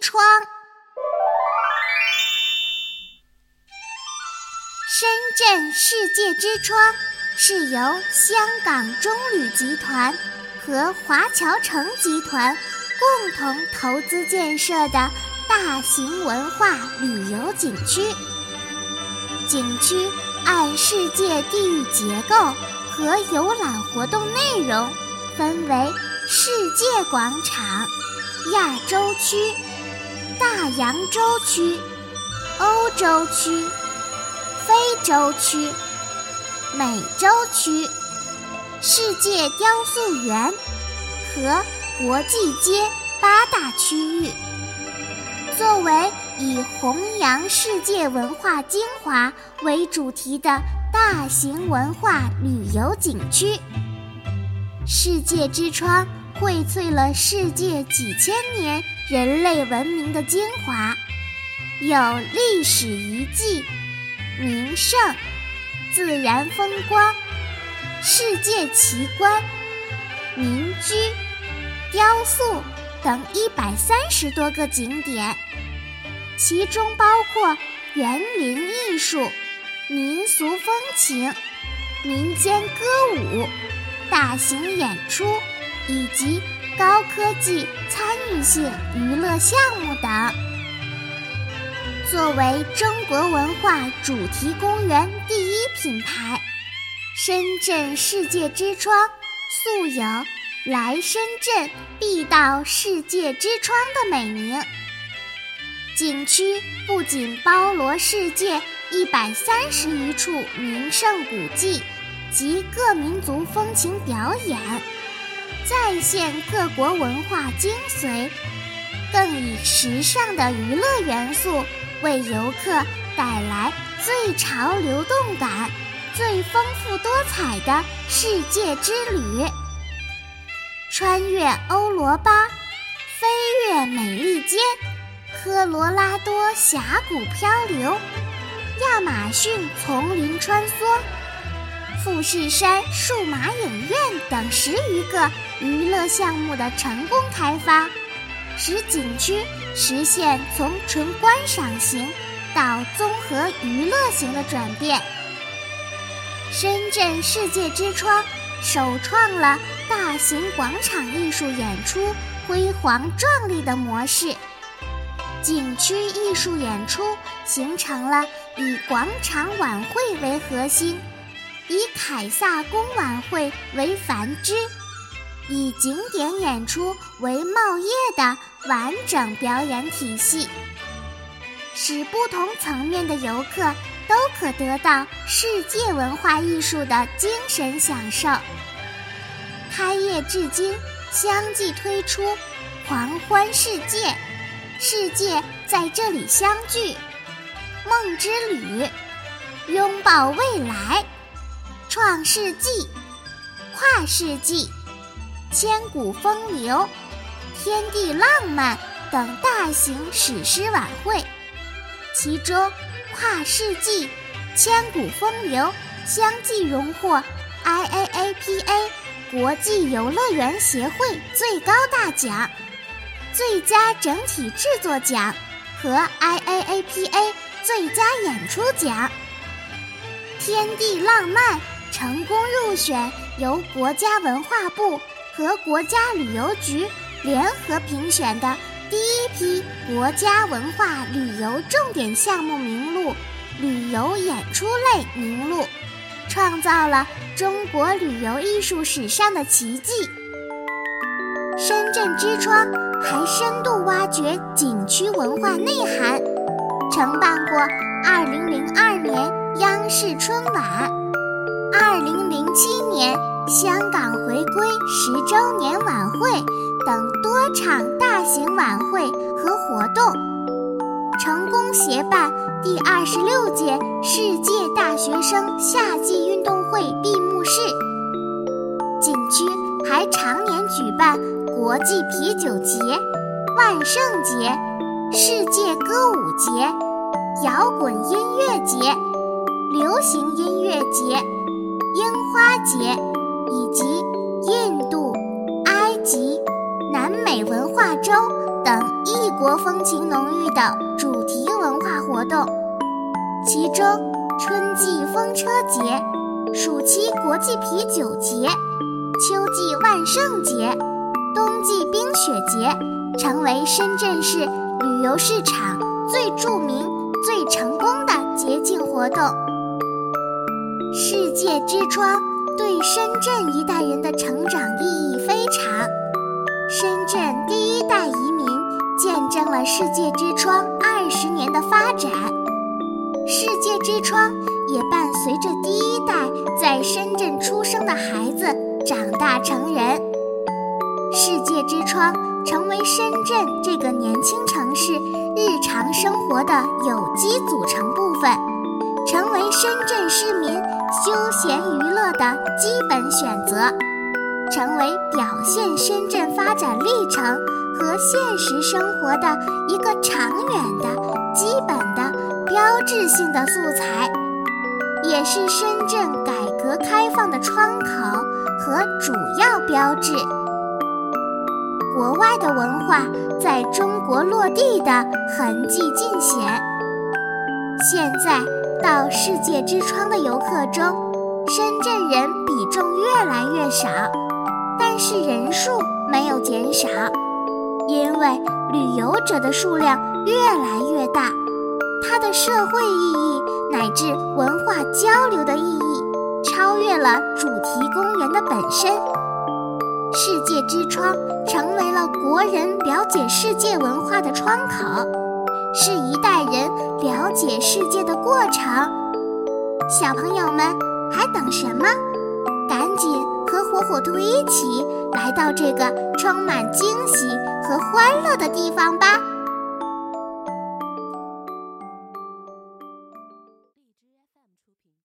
窗。深圳世界之窗是由香港中旅集团和华侨城集团共同投资建设的大型文化旅游景区。景区按世界地域结构和游览活动内容分为世界广场、亚洲区、大洋洲区、欧洲区。非洲区、美洲区、世界雕塑园和国际街八大区域，作为以弘扬世界文化精华为主题的大型文化旅游景区，世界之窗荟萃了世界几千年人类文明的精华，有历史遗迹。名胜、自然风光、世界奇观、民居、雕塑等一百三十多个景点，其中包括园林艺术、民俗风情、民间歌舞、大型演出以及高科技参与性娱乐项目等。作为中国文化主题公园第一品牌，深圳世界之窗素有“来深圳必到世界之窗”的美名。景区不仅包罗世界一百三十余处名胜古迹及各民族风情表演，再现各国文化精髓，更以时尚的娱乐元素。为游客带来最潮流动感、最丰富多彩的世界之旅。穿越欧罗巴，飞越美利坚，科罗拉多峡谷漂流，亚马逊丛林穿梭，富士山数码影院等十余个娱乐项目的成功开发。使景区实现从纯观赏型到综合娱乐型的转变。深圳世界之窗首创了大型广场艺术演出辉煌壮丽的模式，景区艺术演出形成了以广场晚会为核心，以凯撒宫晚会为繁枝。以景点演出为茂业的完整表演体系，使不同层面的游客都可得到世界文化艺术的精神享受。开业至今，相继推出“狂欢世界”“世界在这里相聚”“梦之旅”“拥抱未来”“创世纪”“跨世纪”。千古风流、天地浪漫等大型史诗晚会，其中《跨世纪》《千古风流》相继荣获 IAAPA 国际游乐园协会最高大奖、最佳整体制作奖和 IAAPA 最佳演出奖。天地浪漫成功入选由国家文化部。和国家旅游局联合评选的第一批国家文化旅游重点项目名录、旅游演出类名录，创造了中国旅游艺术史上的奇迹。深圳之窗还深度挖掘景区文化内涵，承办过2002年央视春晚、2007年。香港回归十周年晚会等多场大型晚会和活动，成功协办第二十六届世界大学生夏季运动会闭幕式。景区还常年举办国际啤酒节、万圣节、世界歌舞节、摇滚音乐节、流行音乐节、节。以及印度、埃及、南美文化周等异国风情浓郁的主题文化活动。其中，春季风车节、暑期国际啤酒节、秋季万圣节、冬季冰雪节，成为深圳市旅游市场最著名、最成功的节庆活动。世界之窗对深圳一代人的成长意义非常。深圳第一代移民见证了世界之窗二十年的发展。世界之窗也伴随着第一代在深圳出生的孩子长大成人。世界之窗成为深圳这个年轻城市日常生活的有机组成部分，成为深圳市民休闲娱乐的基本选择，成为表现深圳发展历程和现实生活的一个长远的基本的。标志性的素材，也是深圳改革开放的窗口和主要标志。国外的文化在中国落地的痕迹尽显。现在到世界之窗的游客中，深圳人比重越来越少，但是人数没有减少，因为旅游者的数量越来越大。它的社会意义乃至文化交流的意义，超越了主题公园的本身。世界之窗成为了国人了解世界文化的窗口，是一代人了解世界的过程。小朋友们还等什么？赶紧和火火兔一起来到这个充满惊喜和欢乐的地方吧！